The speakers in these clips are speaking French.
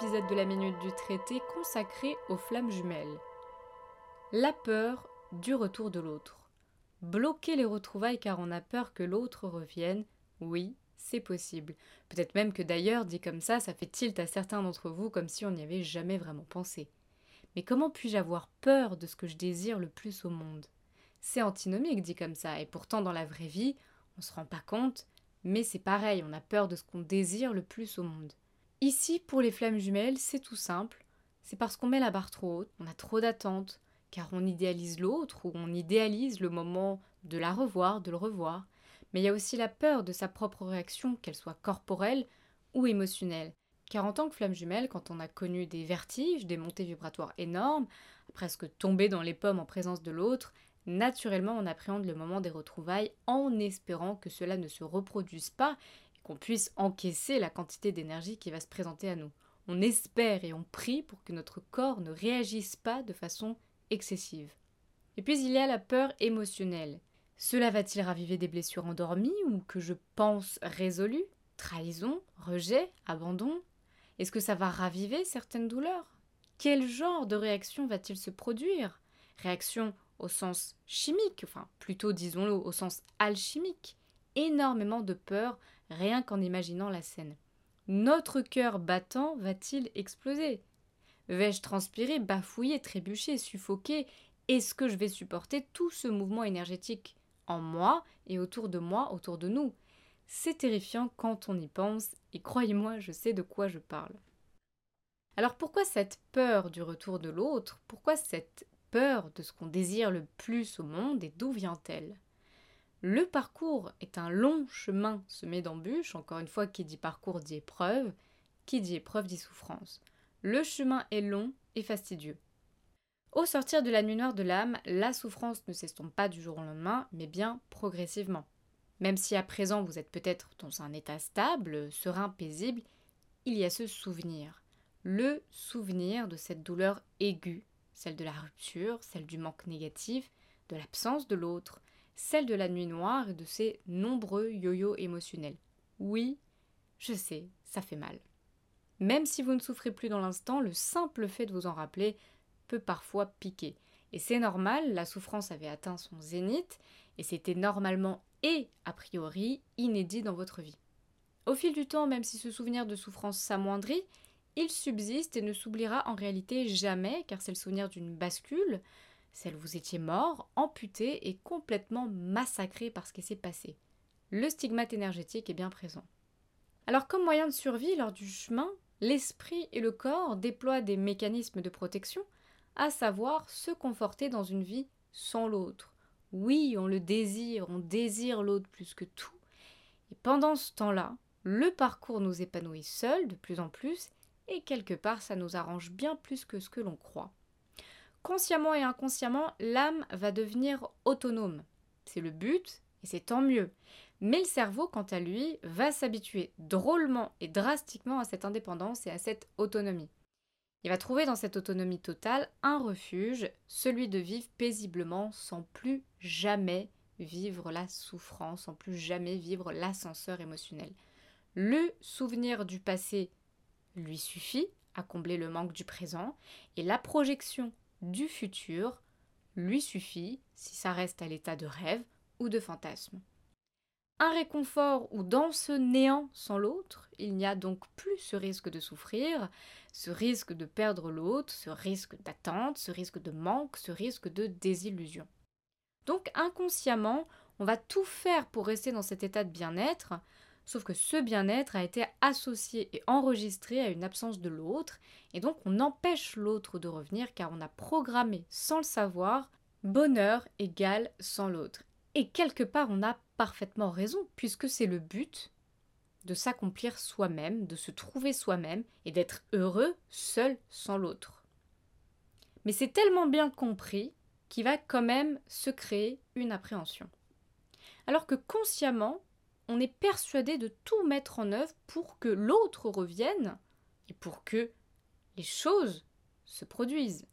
épisode de la Minute du Traité consacré aux flammes jumelles. La peur du retour de l'autre. Bloquer les retrouvailles car on a peur que l'autre revienne, oui, c'est possible. Peut-être même que d'ailleurs, dit comme ça, ça fait tilt à certains d'entre vous comme si on n'y avait jamais vraiment pensé. Mais comment puis-je avoir peur de ce que je désire le plus au monde? C'est antinomique dit comme ça, et pourtant dans la vraie vie, on se rend pas compte, mais c'est pareil, on a peur de ce qu'on désire le plus au monde. Ici, pour les flammes jumelles, c'est tout simple. C'est parce qu'on met la barre trop haute, on a trop d'attentes, car on idéalise l'autre ou on idéalise le moment de la revoir, de le revoir. Mais il y a aussi la peur de sa propre réaction, qu'elle soit corporelle ou émotionnelle. Car en tant que flamme jumelle, quand on a connu des vertiges, des montées vibratoires énormes, presque tomber dans les pommes en présence de l'autre, naturellement on appréhende le moment des retrouvailles en espérant que cela ne se reproduise pas qu'on puisse encaisser la quantité d'énergie qui va se présenter à nous. On espère et on prie pour que notre corps ne réagisse pas de façon excessive. Et puis il y a la peur émotionnelle. Cela va-t-il raviver des blessures endormies ou que je pense résolues? Trahison? Rejet? Abandon? Est-ce que ça va raviver certaines douleurs? Quel genre de réaction va-t-il se produire? Réaction au sens chimique, enfin plutôt disons-le au sens alchimique. Énormément de peur rien qu'en imaginant la scène. Notre cœur battant va-t-il exploser? Vais-je transpirer, bafouiller, trébucher, suffoquer? Est-ce que je vais supporter tout ce mouvement énergétique en moi et autour de moi, autour de nous? C'est terrifiant quand on y pense, et croyez-moi, je sais de quoi je parle. Alors pourquoi cette peur du retour de l'autre? Pourquoi cette peur de ce qu'on désire le plus au monde et d'où vient-elle? Le parcours est un long chemin semé d'embûches, encore une fois, qui dit parcours dit épreuve, qui dit épreuve dit souffrance. Le chemin est long et fastidieux. Au sortir de la nuit noire de l'âme, la souffrance ne s'estompe pas du jour au lendemain, mais bien progressivement. Même si à présent vous êtes peut-être dans un état stable, serein, paisible, il y a ce souvenir. Le souvenir de cette douleur aiguë, celle de la rupture, celle du manque négatif, de l'absence de l'autre, celle de la nuit noire et de ses nombreux yo-yo émotionnels. Oui, je sais, ça fait mal. Même si vous ne souffrez plus dans l'instant, le simple fait de vous en rappeler peut parfois piquer. Et c'est normal, la souffrance avait atteint son zénith, et c'était normalement et a priori inédit dans votre vie. Au fil du temps, même si ce souvenir de souffrance s'amoindrit, il subsiste et ne s'oubliera en réalité jamais, car c'est le souvenir d'une bascule, celle où vous étiez mort, amputé et complètement massacré par ce qui s'est passé. Le stigmate énergétique est bien présent. Alors comme moyen de survie lors du chemin, l'esprit et le corps déploient des mécanismes de protection, à savoir se conforter dans une vie sans l'autre. Oui, on le désire, on désire l'autre plus que tout. Et pendant ce temps-là, le parcours nous épanouit seul de plus en plus, et quelque part ça nous arrange bien plus que ce que l'on croit. Consciemment et inconsciemment, l'âme va devenir autonome. C'est le but, et c'est tant mieux. Mais le cerveau, quant à lui, va s'habituer drôlement et drastiquement à cette indépendance et à cette autonomie. Il va trouver dans cette autonomie totale un refuge, celui de vivre paisiblement sans plus jamais vivre la souffrance, sans plus jamais vivre l'ascenseur émotionnel. Le souvenir du passé lui suffit à combler le manque du présent, et la projection du futur lui suffit si ça reste à l'état de rêve ou de fantasme. Un réconfort où dans ce néant sans l'autre, il n'y a donc plus ce risque de souffrir, ce risque de perdre l'autre, ce risque d'attente, ce risque de manque, ce risque de désillusion. Donc inconsciemment, on va tout faire pour rester dans cet état de bien-être, Sauf que ce bien-être a été associé et enregistré à une absence de l'autre, et donc on empêche l'autre de revenir car on a programmé sans le savoir bonheur égale sans l'autre. Et quelque part on a parfaitement raison, puisque c'est le but de s'accomplir soi-même, de se trouver soi-même et d'être heureux seul sans l'autre. Mais c'est tellement bien compris qu'il va quand même se créer une appréhension. Alors que consciemment, on est persuadé de tout mettre en œuvre pour que l'autre revienne et pour que les choses se produisent.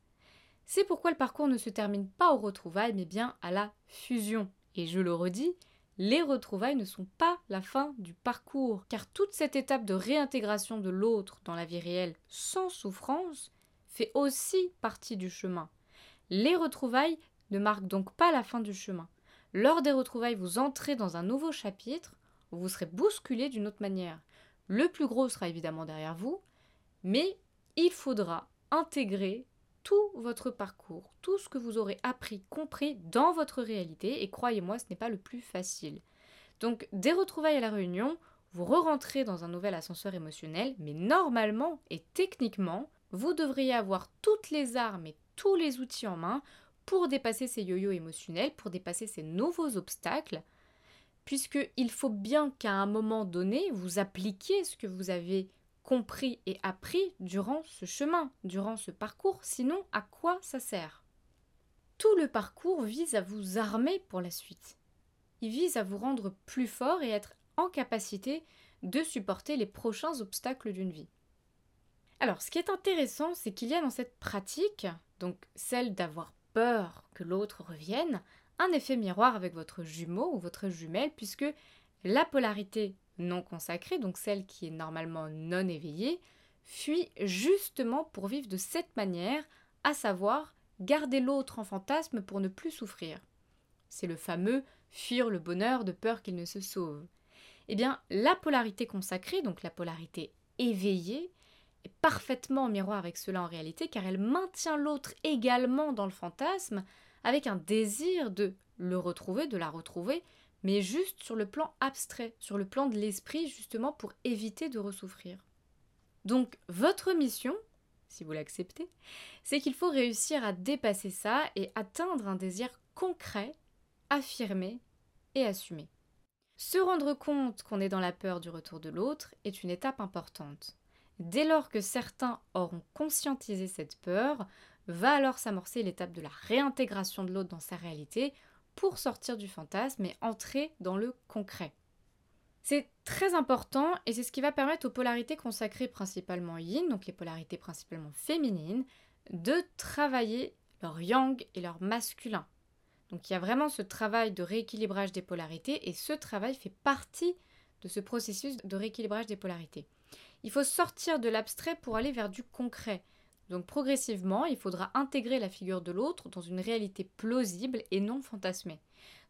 C'est pourquoi le parcours ne se termine pas au retrouvailles, mais bien à la fusion. Et je le redis, les retrouvailles ne sont pas la fin du parcours, car toute cette étape de réintégration de l'autre dans la vie réelle sans souffrance fait aussi partie du chemin. Les retrouvailles ne marquent donc pas la fin du chemin. Lors des retrouvailles, vous entrez dans un nouveau chapitre vous serez bousculé d'une autre manière. Le plus gros sera évidemment derrière vous, mais il faudra intégrer tout votre parcours, tout ce que vous aurez appris, compris dans votre réalité, et croyez-moi, ce n'est pas le plus facile. Donc, des retrouvailles à la réunion, vous re-rentrez dans un nouvel ascenseur émotionnel, mais normalement et techniquement, vous devriez avoir toutes les armes et tous les outils en main pour dépasser ces yo-yo émotionnels, pour dépasser ces nouveaux obstacles, puisqu'il faut bien qu'à un moment donné, vous appliquiez ce que vous avez compris et appris durant ce chemin, durant ce parcours, sinon à quoi ça sert? Tout le parcours vise à vous armer pour la suite. Il vise à vous rendre plus fort et être en capacité de supporter les prochains obstacles d'une vie. Alors, ce qui est intéressant, c'est qu'il y a dans cette pratique, donc celle d'avoir peur que l'autre revienne, un effet miroir avec votre jumeau ou votre jumelle, puisque la polarité non consacrée, donc celle qui est normalement non éveillée, fuit justement pour vivre de cette manière, à savoir garder l'autre en fantasme pour ne plus souffrir. C'est le fameux fuir le bonheur de peur qu'il ne se sauve. Eh bien, la polarité consacrée, donc la polarité éveillée, est parfaitement en miroir avec cela en réalité, car elle maintient l'autre également dans le fantasme, avec un désir de le retrouver, de la retrouver, mais juste sur le plan abstrait, sur le plan de l'esprit, justement pour éviter de ressouffrir. Donc votre mission, si vous l'acceptez, c'est qu'il faut réussir à dépasser ça et atteindre un désir concret, affirmé et assumé. Se rendre compte qu'on est dans la peur du retour de l'autre est une étape importante. Dès lors que certains auront conscientisé cette peur, va alors s'amorcer l'étape de la réintégration de l'autre dans sa réalité pour sortir du fantasme et entrer dans le concret. C'est très important et c'est ce qui va permettre aux polarités consacrées principalement yin, donc les polarités principalement féminines, de travailler leur yang et leur masculin. Donc il y a vraiment ce travail de rééquilibrage des polarités et ce travail fait partie de ce processus de rééquilibrage des polarités. Il faut sortir de l'abstrait pour aller vers du concret. Donc progressivement, il faudra intégrer la figure de l'autre dans une réalité plausible et non fantasmée.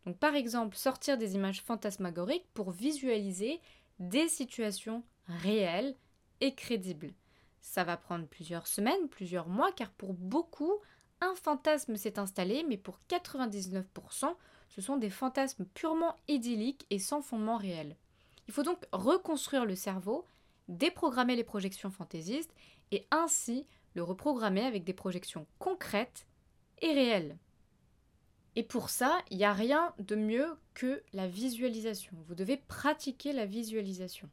Donc par exemple, sortir des images fantasmagoriques pour visualiser des situations réelles et crédibles. Ça va prendre plusieurs semaines, plusieurs mois, car pour beaucoup, un fantasme s'est installé, mais pour 99%, ce sont des fantasmes purement idylliques et sans fondement réel. Il faut donc reconstruire le cerveau, déprogrammer les projections fantaisistes et ainsi le reprogrammer avec des projections concrètes et réelles. Et pour ça, il n'y a rien de mieux que la visualisation. Vous devez pratiquer la visualisation.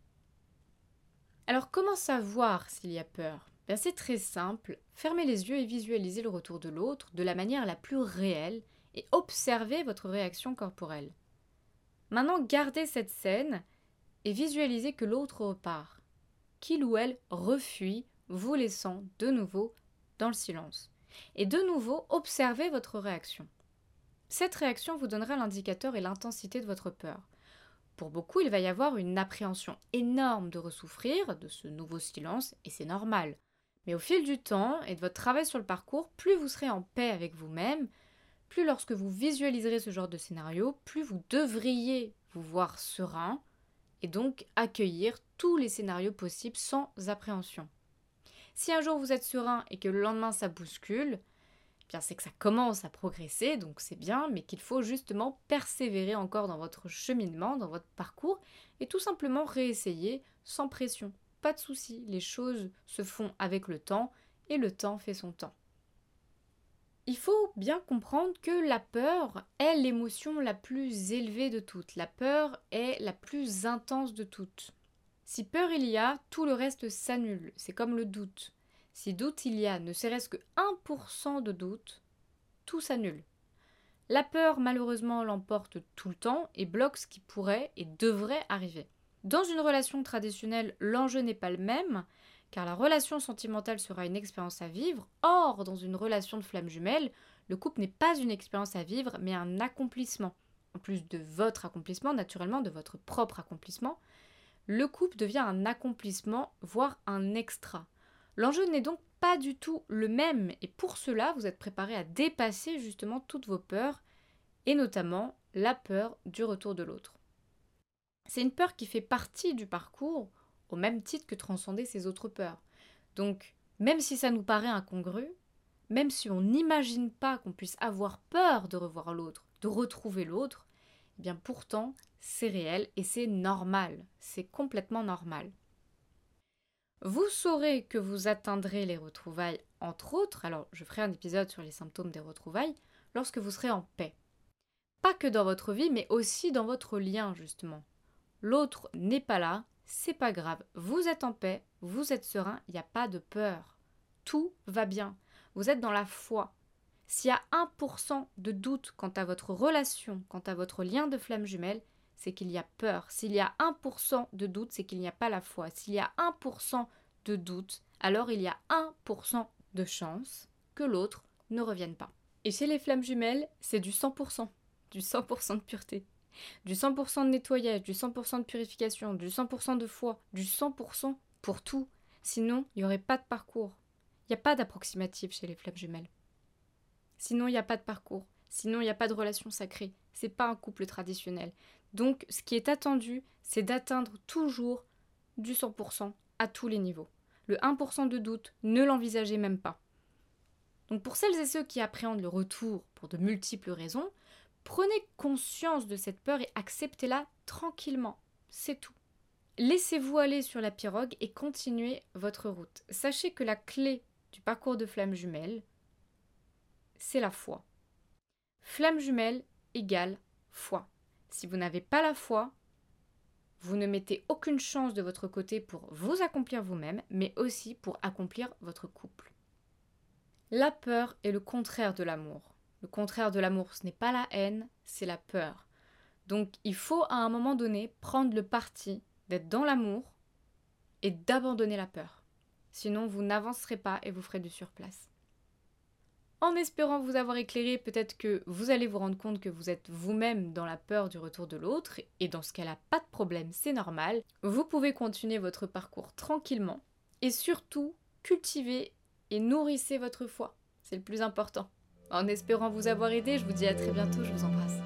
Alors comment savoir s'il y a peur? Ben, C'est très simple. Fermez les yeux et visualisez le retour de l'autre de la manière la plus réelle et observez votre réaction corporelle. Maintenant, gardez cette scène et visualisez que l'autre repart, qu'il ou elle refuit vous laissant de nouveau dans le silence. Et de nouveau, observez votre réaction. Cette réaction vous donnera l'indicateur et l'intensité de votre peur. Pour beaucoup, il va y avoir une appréhension énorme de ressouffrir de ce nouveau silence, et c'est normal. Mais au fil du temps et de votre travail sur le parcours, plus vous serez en paix avec vous-même, plus lorsque vous visualiserez ce genre de scénario, plus vous devriez vous voir serein et donc accueillir tous les scénarios possibles sans appréhension. Si un jour vous êtes serein et que le lendemain ça bouscule, eh bien c'est que ça commence à progresser, donc c'est bien, mais qu'il faut justement persévérer encore dans votre cheminement, dans votre parcours, et tout simplement réessayer sans pression. Pas de souci, les choses se font avec le temps, et le temps fait son temps. Il faut bien comprendre que la peur est l'émotion la plus élevée de toutes. La peur est la plus intense de toutes. Si peur il y a, tout le reste s'annule. C'est comme le doute. Si doute il y a, ne serait-ce que 1% de doute, tout s'annule. La peur, malheureusement, l'emporte tout le temps et bloque ce qui pourrait et devrait arriver. Dans une relation traditionnelle, l'enjeu n'est pas le même, car la relation sentimentale sera une expérience à vivre. Or, dans une relation de flamme jumelle, le couple n'est pas une expérience à vivre, mais un accomplissement. en plus de votre accomplissement, naturellement, de votre propre accomplissement, le couple devient un accomplissement, voire un extra. L'enjeu n'est donc pas du tout le même et pour cela, vous êtes préparé à dépasser justement toutes vos peurs et notamment la peur du retour de l'autre. C'est une peur qui fait partie du parcours au même titre que transcender ses autres peurs. Donc, même si ça nous paraît incongru, même si on n'imagine pas qu'on puisse avoir peur de revoir l'autre, de retrouver l'autre, eh bien pourtant, c'est réel et c'est normal, c'est complètement normal. Vous saurez que vous atteindrez les retrouvailles, entre autres, alors je ferai un épisode sur les symptômes des retrouvailles, lorsque vous serez en paix. Pas que dans votre vie, mais aussi dans votre lien, justement. L'autre n'est pas là, c'est pas grave, vous êtes en paix, vous êtes serein, il n'y a pas de peur. Tout va bien. Vous êtes dans la foi. S'il y a 1% de doute quant à votre relation, quant à votre lien de flamme jumelle, c'est qu'il y a peur. S'il y a 1% de doute, c'est qu'il n'y a pas la foi. S'il y a 1% de doute, alors il y a 1% de chance que l'autre ne revienne pas. Et chez les flammes jumelles, c'est du 100%, du 100% de pureté, du 100% de nettoyage, du 100% de purification, du 100% de foi, du 100% pour tout. Sinon, il n'y aurait pas de parcours. Il n'y a pas d'approximatif chez les flammes jumelles. Sinon, il n'y a pas de parcours. Sinon, il n'y a pas de relation sacrée. C'est pas un couple traditionnel. Donc, ce qui est attendu, c'est d'atteindre toujours du 100% à tous les niveaux. Le 1% de doute, ne l'envisagez même pas. Donc, pour celles et ceux qui appréhendent le retour pour de multiples raisons, prenez conscience de cette peur et acceptez-la tranquillement. C'est tout. Laissez-vous aller sur la pirogue et continuez votre route. Sachez que la clé du parcours de flamme jumelle, c'est la foi. Flamme jumelle égale foi. Si vous n'avez pas la foi, vous ne mettez aucune chance de votre côté pour vous accomplir vous-même, mais aussi pour accomplir votre couple. La peur est le contraire de l'amour. Le contraire de l'amour, ce n'est pas la haine, c'est la peur. Donc il faut à un moment donné prendre le parti d'être dans l'amour et d'abandonner la peur. Sinon, vous n'avancerez pas et vous ferez du surplace. En espérant vous avoir éclairé, peut-être que vous allez vous rendre compte que vous êtes vous-même dans la peur du retour de l'autre, et dans ce cas-là, pas de problème, c'est normal. Vous pouvez continuer votre parcours tranquillement, et surtout, cultiver et nourrissez votre foi. C'est le plus important. En espérant vous avoir aidé, je vous dis à très bientôt, je vous embrasse.